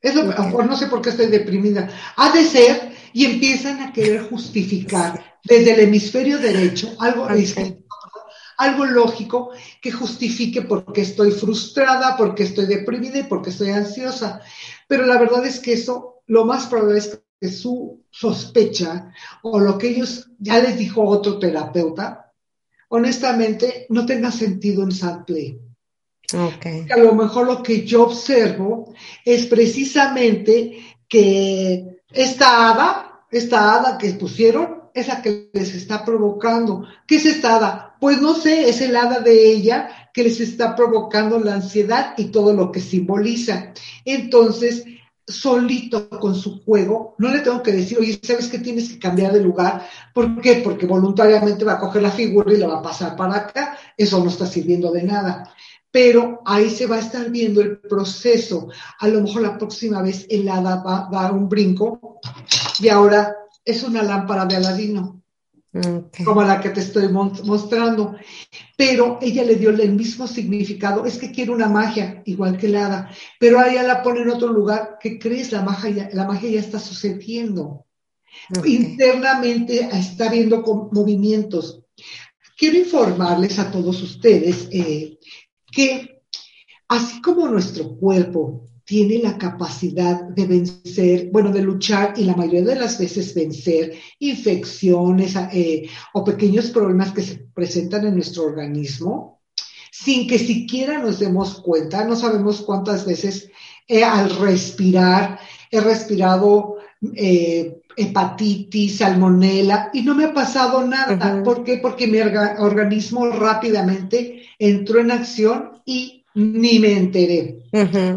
Es lo, o no sé por qué estoy deprimida. Ha de ser y empiezan a querer justificar desde el hemisferio derecho algo, algo lógico que justifique por qué estoy frustrada, por qué estoy deprimida y por qué estoy ansiosa. Pero la verdad es que eso lo más probable es que su sospecha o lo que ellos ya les dijo otro terapeuta, honestamente no tenga sentido en Sadplay. Okay. A lo mejor lo que yo observo es precisamente que esta hada, esta hada que pusieron, es la que les está provocando. ¿Qué es esta hada? Pues no sé, es el hada de ella que les está provocando la ansiedad y todo lo que simboliza. Entonces, solito con su juego, no le tengo que decir, oye, ¿sabes que tienes que cambiar de lugar? ¿Por qué? Porque voluntariamente va a coger la figura y la va a pasar para acá, eso no está sirviendo de nada. Pero ahí se va a estar viendo el proceso. A lo mejor la próxima vez el hada va a dar un brinco y ahora es una lámpara de Aladino como la que te estoy mostrando. Pero ella le dio el mismo significado, es que quiere una magia, igual que la hada, pero ella la pone en otro lugar, ¿qué crees? La magia ya, la magia ya está sucediendo. Internamente está viendo movimientos. Quiero informarles a todos ustedes eh, que así como nuestro cuerpo tiene la capacidad de vencer, bueno, de luchar y la mayoría de las veces vencer infecciones eh, o pequeños problemas que se presentan en nuestro organismo sin que siquiera nos demos cuenta. No sabemos cuántas veces eh, al respirar. He respirado eh, hepatitis, salmonela y no me ha pasado nada. ¿Por qué? Porque mi organismo rápidamente entró en acción y ni me enteré.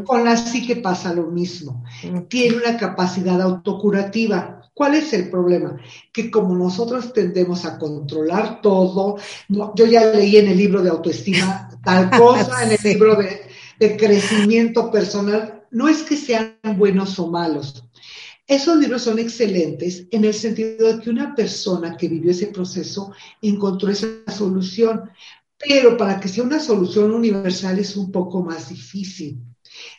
Con la que pasa lo mismo. Tiene una capacidad autocurativa. ¿Cuál es el problema? Que como nosotros tendemos a controlar todo, yo ya leí en el libro de autoestima tal cosa, en el libro de, de crecimiento personal, no es que sean buenos o malos, esos libros son excelentes en el sentido de que una persona que vivió ese proceso encontró esa solución, pero para que sea una solución universal es un poco más difícil.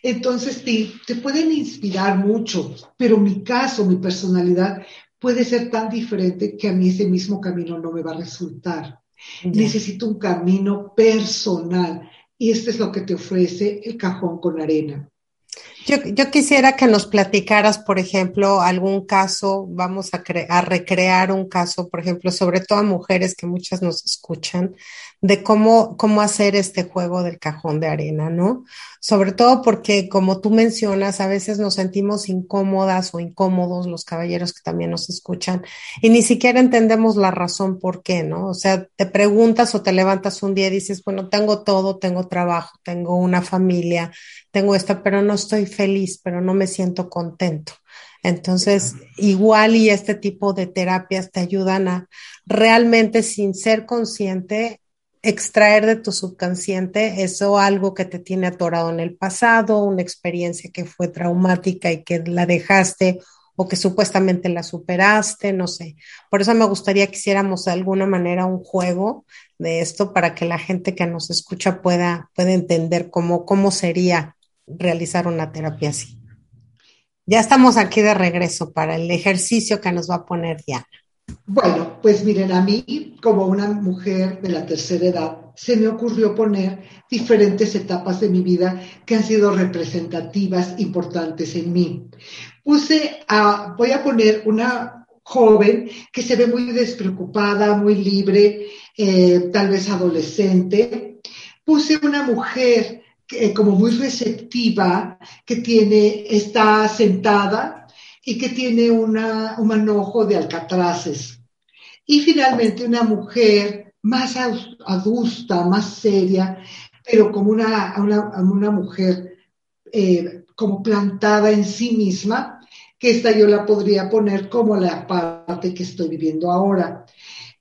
Entonces te, pueden inspirar mucho, pero mi caso, mi personalidad puede ser tan diferente que a mí ese mismo camino no me va a resultar. Necesito un camino personal y este es lo que te ofrece el cajón con arena. Yo, yo, quisiera que nos platicaras, por ejemplo, algún caso, vamos a, a, recrear un caso, por ejemplo, sobre todo a mujeres que muchas nos escuchan, de cómo, cómo hacer este juego del cajón de arena, ¿no? Sobre todo porque, como tú mencionas, a veces nos sentimos incómodas o incómodos los caballeros que también nos escuchan y ni siquiera entendemos la razón por qué, ¿no? O sea, te preguntas o te levantas un día y dices, bueno, tengo todo, tengo trabajo, tengo una familia, tengo esta, pero no estoy feliz, pero no me siento contento. Entonces, igual y este tipo de terapias te ayudan a realmente, sin ser consciente, extraer de tu subconsciente eso algo que te tiene atorado en el pasado, una experiencia que fue traumática y que la dejaste o que supuestamente la superaste, no sé. Por eso me gustaría que hiciéramos de alguna manera un juego de esto para que la gente que nos escucha pueda, pueda entender cómo, cómo sería realizar una terapia así. Ya estamos aquí de regreso para el ejercicio que nos va a poner Diana. Bueno, pues miren, a mí, como una mujer de la tercera edad, se me ocurrió poner diferentes etapas de mi vida que han sido representativas, importantes en mí. Puse a, voy a poner una joven que se ve muy despreocupada, muy libre, eh, tal vez adolescente. Puse una mujer como muy receptiva, que tiene, está sentada, y que tiene una, un manojo de alcatraces. Y finalmente una mujer más adusta, más seria, pero como una, una, mujer eh, como plantada en sí misma, que esta yo la podría poner como la parte que estoy viviendo ahora.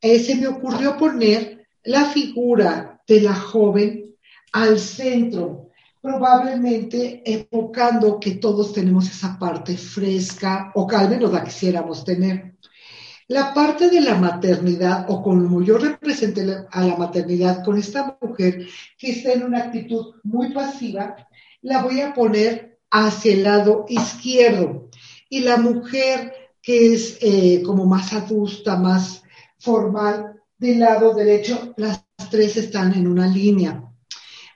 Se me ocurrió poner la figura de la joven al centro probablemente enfocando que todos tenemos esa parte fresca o que al menos la quisiéramos tener. La parte de la maternidad, o como yo representé a la maternidad con esta mujer que está en una actitud muy pasiva, la voy a poner hacia el lado izquierdo. Y la mujer que es eh, como más adusta, más formal, del lado derecho, las tres están en una línea.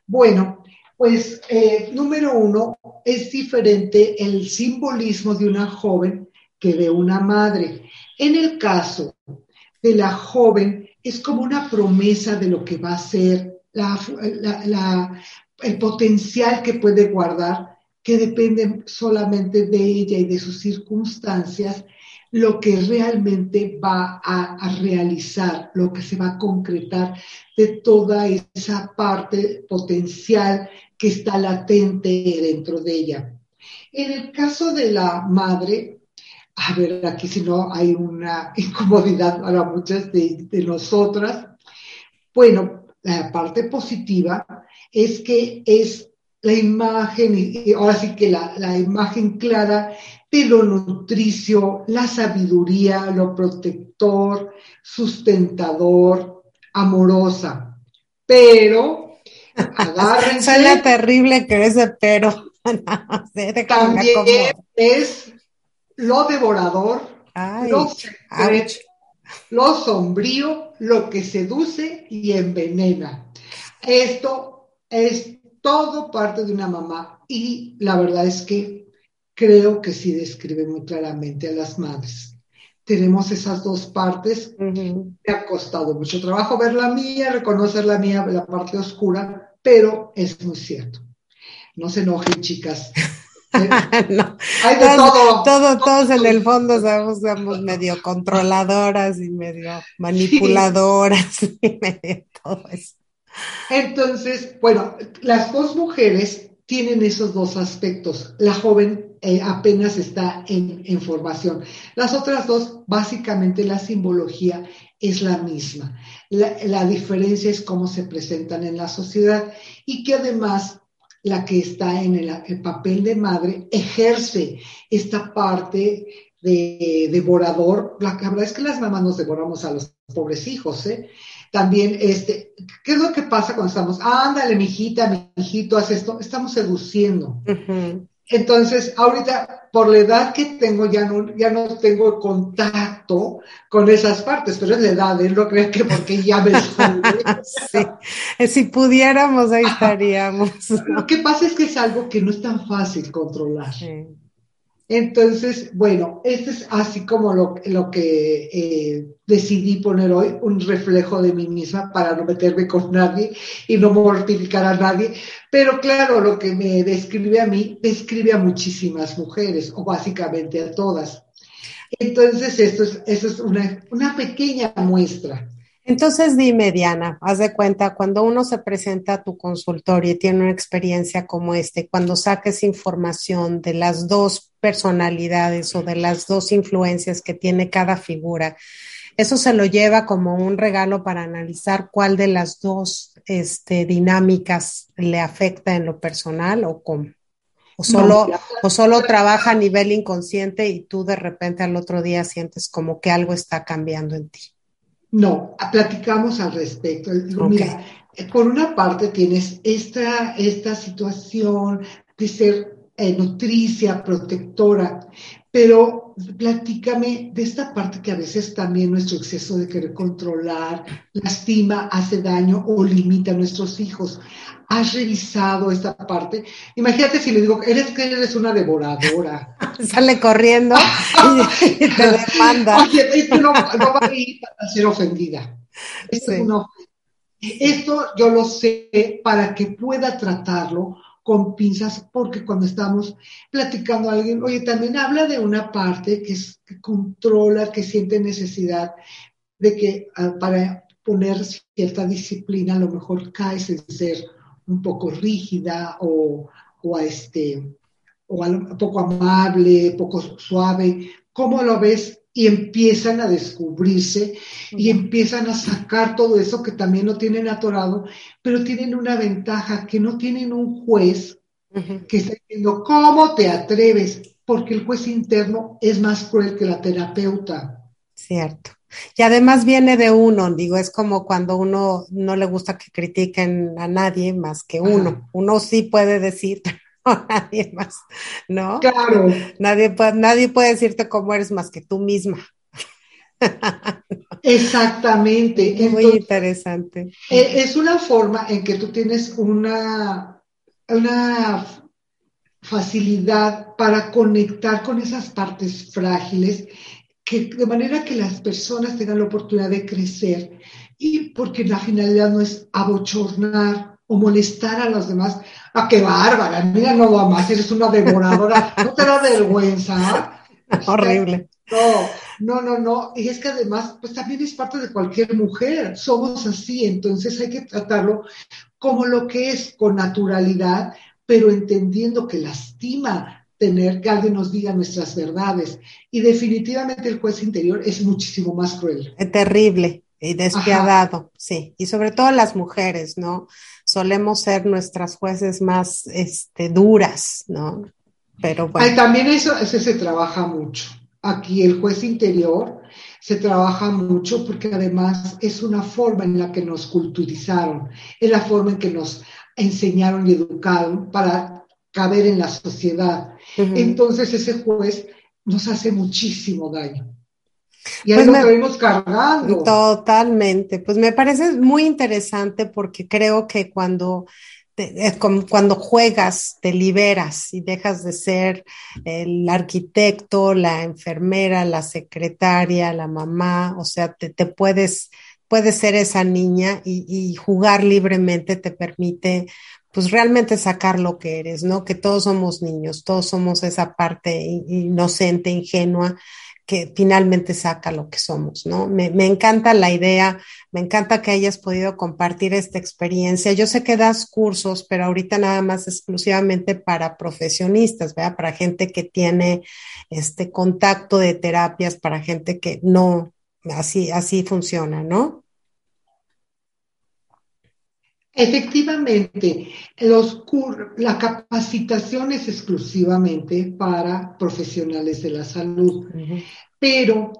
Bueno, pues, eh, número uno, es diferente el simbolismo de una joven que de una madre. En el caso de la joven, es como una promesa de lo que va a ser, el potencial que puede guardar, que depende solamente de ella y de sus circunstancias, lo que realmente va a, realizar, lo que se va a concretar de toda esa parte potencial que está latente dentro de ella. En el caso de la madre, a ver, aquí si no hay una incomodidad para muchas de, nosotras. Bueno, la parte positiva es que es la imagen, ahora sí que la, la imagen clara de lo nutricio, la sabiduría, lo protector, sustentador, amorosa. Pero, agárrense. Terrible que ese pero. También es lo devorador, lo, lo sombrío, lo que seduce y envenena. Esto es todo parte de una mamá y la verdad es que creo que sí describe muy claramente a las madres. Tenemos esas dos partes. Me ha costado mucho trabajo ver la mía, reconocer la mía, la parte oscura, pero es muy cierto. No se enojen, chicas. no, Hay de todo. todo, todos en el fondo somos, somos medio controladoras y medio manipuladoras y medio todo eso. Entonces, bueno, las dos mujeres tienen esos dos aspectos. La joven eh, apenas está en, formación. Las otras dos, básicamente la simbología es la misma. La, la, diferencia es cómo se presentan en la sociedad y que además la que está en el, el papel de madre ejerce esta parte de devorador. La verdad es que las mamás nos devoramos a los pobres hijos, ¿eh? También, este, ¿qué es lo que pasa cuando estamos? Ah, ándale, mijita, mijito, haz esto. Estamos seduciendo. Entonces, ahorita, por la edad que tengo, ya no, ya no tengo contacto con esas partes, pero es la edad, él no cree que porque ya me sí, si pudiéramos, ahí estaríamos. Lo que pasa es que es algo que no es tan fácil controlar. Sí. Entonces, bueno, este es así como lo, lo que eh, decidí poner hoy, un reflejo de mí misma para no meterme con nadie y no mortificar a nadie. Pero claro, lo que me describe a mí, describe a muchísimas mujeres, o básicamente a todas. Entonces, esto es, esto es una, una pequeña muestra. Entonces dime, Diana, haz de cuenta, cuando uno se presenta a tu consultorio y tiene una experiencia como este, cuando saques información de las dos personalidades o de las dos influencias que tiene cada figura, eso se lo lleva como un regalo para analizar cuál de las dos este, dinámicas le afecta en lo personal o cómo. O solo, no, o solo trabaja a nivel inconsciente y tú de repente al otro día sientes como que algo está cambiando en ti. No, platicamos al respecto. Digo, okay. Mira, por una parte tienes esta, esta situación de ser eh, nutricia, protectora, pero platícame de esta parte que a veces también nuestro exceso de querer controlar lastima, hace daño o limita a nuestros hijos. ¿Has revisado esta parte? Imagínate si le digo, eres que eres una devoradora. Sale corriendo y te demanda. Oye, esto no, no, va a ir para ser ofendida. Esto, sí. es una, esto yo lo sé para que pueda tratarlo con pinzas, porque cuando estamos platicando a alguien, oye, también habla de una parte que, es, que controla, que siente necesidad de que uh, para poner cierta disciplina a lo mejor caes en ser un poco rígida o, o a este o a, poco amable, poco suave, ¿cómo lo ves? Y empiezan a descubrirse y empiezan a sacar todo eso que también lo tienen atorado, pero tienen una ventaja, que no tienen un juez uh -huh. que está diciendo, ¿cómo te atreves? Porque el juez interno es más cruel que la terapeuta. Cierto. Y además viene de uno, digo, es como cuando uno no le gusta que critiquen a nadie más que uno. Ajá. Uno sí puede decir, no, nadie más, ¿no? Claro. Nadie puede, nadie puede decirte cómo eres más que tú misma. Exactamente. Muy Entonces, interesante. Es una forma en que tú tienes una, una facilidad para conectar con esas partes frágiles que de manera que las personas tengan la oportunidad de crecer y porque la finalidad no es abochornar o molestar a los demás. ¡Ah, qué bárbara! Mira, no va más, eres una devoradora. ¿No te da vergüenza? Horrible. No, no, no, no. Y es que además, pues también es parte de cualquier mujer. Somos así, entonces hay que tratarlo como lo que es, con naturalidad, pero entendiendo que lastima tener que alguien nos diga nuestras verdades. Y definitivamente el juez interior es muchísimo más cruel. Es terrible y despiadado, Ajá. sí. Y sobre todo las mujeres, ¿no? Solemos ser nuestras jueces más este, duras, ¿no? Pero bueno. Ay, también eso, eso se trabaja mucho. Aquí el juez interior se trabaja mucho porque además es una forma en la que nos culturizaron, es la forma en que nos enseñaron y educaron para caber en la sociedad. Uh -huh. Entonces ese juez nos hace muchísimo daño. Y ahí pues lo me, traemos cargando. Totalmente. Pues me parece muy interesante porque creo que cuando, te, cuando juegas, te liberas y dejas de ser el arquitecto, la enfermera, la secretaria, la mamá, o sea, te, te puedes, puedes ser esa niña y, y jugar libremente te permite pues realmente sacar lo que eres, ¿no? Que todos somos niños, todos somos esa parte inocente, ingenua, que finalmente saca lo que somos, ¿no? Me, encanta la idea, me encanta que hayas podido compartir esta experiencia. Yo sé que das cursos, pero ahorita nada más exclusivamente para profesionistas, ¿verdad? Para gente que tiene este contacto de terapias, para gente que no, así, así funciona, ¿no? Efectivamente, los la capacitación es exclusivamente para profesionales de la salud, pero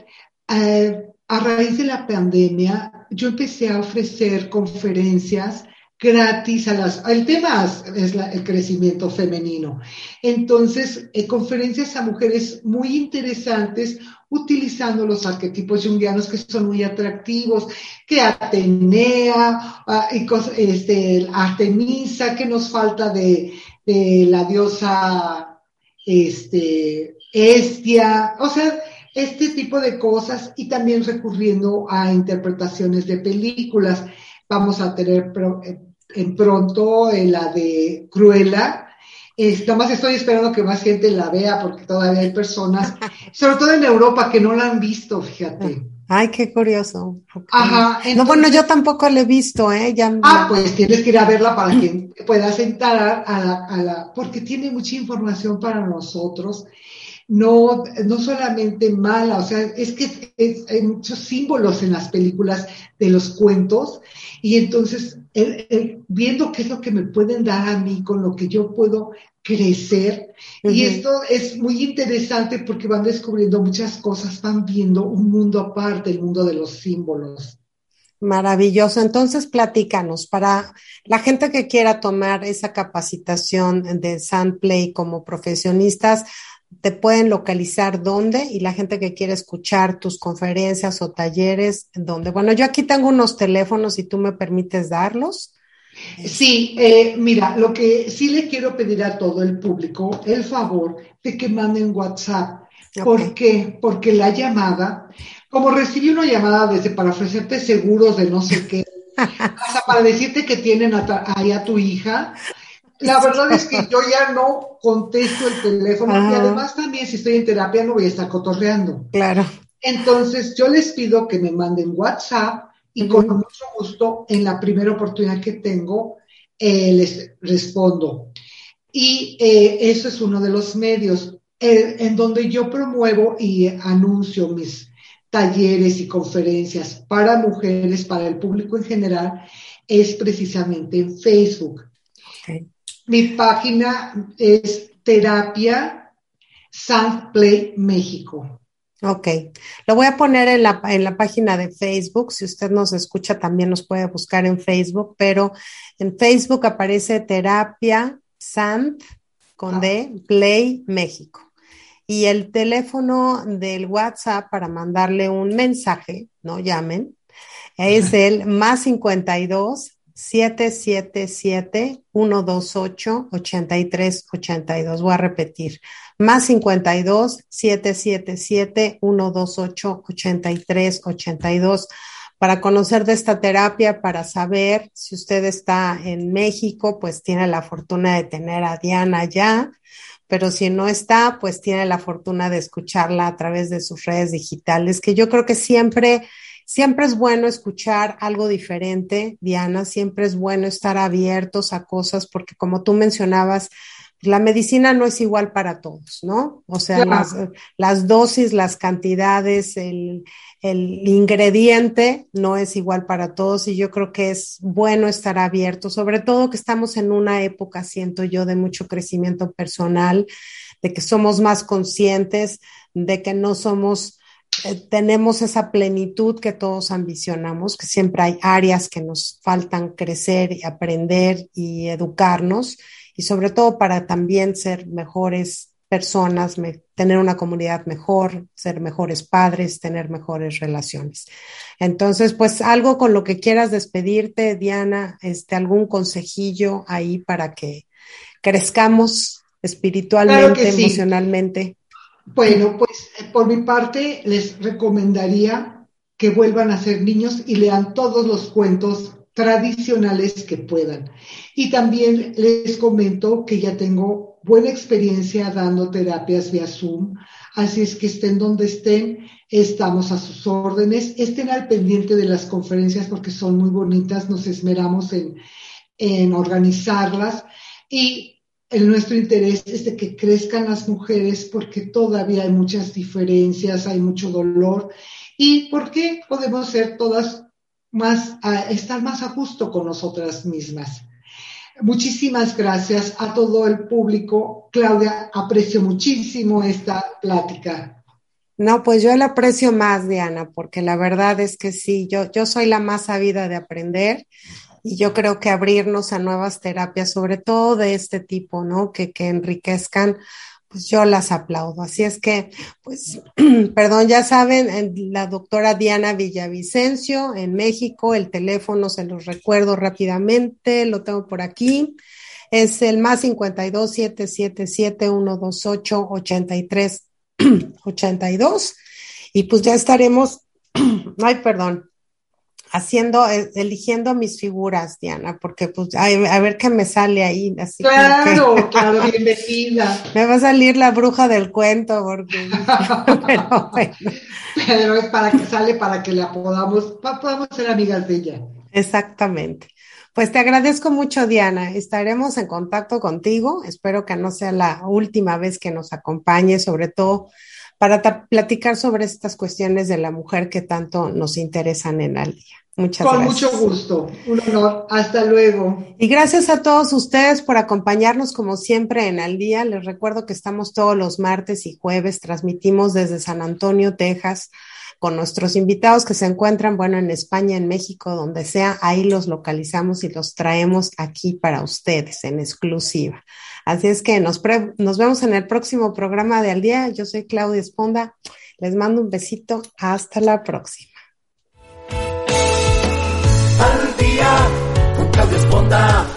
eh, a raíz de la pandemia yo empecé a ofrecer conferencias gratis a las... El tema es el crecimiento femenino. Entonces, conferencias a mujeres muy interesantes utilizando los arquetipos jungianos que son muy atractivos, que Atenea, uh, y este, Artemisa, que nos falta de, de la diosa este, Estia, o sea, este tipo de cosas y también recurriendo a interpretaciones de películas. Vamos a tener eh, en pronto en la de Cruella, nada más estoy esperando que más gente la vea porque todavía hay personas, sobre todo en Europa, que no la han visto, fíjate. Ay, qué curioso. Ajá. no, bueno, yo tampoco la he visto, ¿eh? Ya ah, pues tienes que ir a verla para que puedas entrar a la, a la, porque tiene mucha información para nosotros. No, no solamente mala, o sea, es que hay muchos símbolos en las películas de los cuentos y entonces viendo qué es lo que me pueden dar a mí, con lo que yo puedo crecer. Y esto es muy interesante porque van descubriendo muchas cosas, van viendo un mundo aparte, el mundo de los símbolos. Maravilloso. Entonces, platícanos, para la gente que quiera tomar esa capacitación de Sandplay como profesionistas, te pueden localizar dónde y la gente que quiere escuchar tus conferencias o talleres, dónde. Bueno, yo aquí tengo unos teléfonos si tú me permites darlos. Sí, eh, mira, lo que sí le quiero pedir a todo el público, el favor de que manden WhatsApp. ¿Por qué? Porque la llamada, como recibí una llamada desde para ofrecerte seguros de no sé qué, hasta para decirte que tienen ahí a tu hija, la verdad es que yo ya no contesto el teléfono y además también si estoy en terapia no voy a estar cotorreando. Claro. Entonces yo les pido que me manden WhatsApp y con mucho gusto en la primera oportunidad que tengo eh, les respondo. Y eh, eso es uno de los medios eh, en donde yo promuevo y anuncio mis talleres y conferencias para mujeres, para el público en general, es precisamente en Facebook. Mi página es Terapia Play México. Ok, lo voy a poner en la, en la página de Facebook. Si usted nos escucha, también nos puede buscar en Facebook, pero en Facebook aparece Terapia Sant con ah. D Play México. Y el teléfono del WhatsApp para mandarle un mensaje, no llamen, es el más 52 777-128-8382. Voy a repetir. Más 52 777 128 8382 para conocer de esta terapia, para saber si usted está en México, pues tiene la fortuna de tener a Diana ya, pero si no está, pues tiene la fortuna de escucharla a través de sus redes digitales, que yo creo que siempre Siempre es bueno escuchar algo diferente, Diana, siempre es bueno estar abiertos a cosas porque como tú mencionabas, la medicina no es igual para todos, ¿no? O sea, las, dosis, las cantidades, el, el, ingrediente no es igual para todos y yo creo que es bueno estar abiertos, sobre todo que estamos en una época, siento yo, de mucho crecimiento personal, de que somos más conscientes, de que no somos eh, tenemos esa plenitud que todos ambicionamos, que siempre hay áreas que nos faltan crecer y aprender y educarnos, y sobre todo para también ser mejores personas, tener una comunidad mejor, ser mejores padres, tener mejores relaciones. Entonces, pues algo con lo que quieras despedirte, Diana, este, algún consejillo ahí para que crezcamos espiritualmente, emocionalmente. Bueno, pues eh, por mi parte les recomendaría que vuelvan a ser niños y lean todos los cuentos tradicionales que puedan. Y también les comento que ya tengo buena experiencia dando terapias vía Zoom, así es que estén donde estén, estamos a sus órdenes, estén al pendiente de las conferencias porque son muy bonitas, nos esmeramos en, en organizarlas y el nuestro interés es de que crezcan las mujeres porque todavía hay muchas diferencias, hay mucho dolor y porque podemos ser todas más, estar más a gusto con nosotras mismas. Muchísimas gracias a todo el público. Claudia, aprecio muchísimo esta plática. No, pues yo la aprecio más, Diana, porque la verdad es que sí, yo, yo soy la más sabida de aprender y yo creo que abrirnos a nuevas terapias, sobre todo de este tipo, ¿no? Que, que enriquezcan, pues yo las aplaudo. Así es que, pues, perdón, ya saben, la doctora Diana Villavicencio en México, el teléfono se los recuerdo rápidamente, lo tengo por aquí. Es el más 52 777 128 83 82. Y pues ya estaremos, ay, perdón, haciendo, eh, eligiendo mis figuras, Diana, porque pues a, ver qué me sale ahí. Así claro, claro, bienvenida. Me va a salir la bruja del cuento, porque pero bueno. Pero es para que sale, para que la podamos, podamos ser amigas de ella. Exactamente. Pues te agradezco mucho, Diana. Estaremos en contacto contigo. Espero que no sea la última vez que nos acompañe, sobre todo para platicar sobre estas cuestiones de la mujer que tanto nos interesan en al día. Muchas Con gracias. mucho gusto. Un honor. Hasta luego. Y gracias a todos ustedes por acompañarnos como siempre en Al Día. Les recuerdo que estamos todos los martes y jueves. Transmitimos desde San Antonio, Texas, con nuestros invitados que se encuentran, bueno, en España, en México, donde sea. Ahí los localizamos y los traemos aquí para ustedes en exclusiva. Así es que nos, nos vemos en el próximo programa de Al Día. Yo soy Claudia Esponda. Les mando un besito. Hasta la próxima. Al día con Claudia Esponda.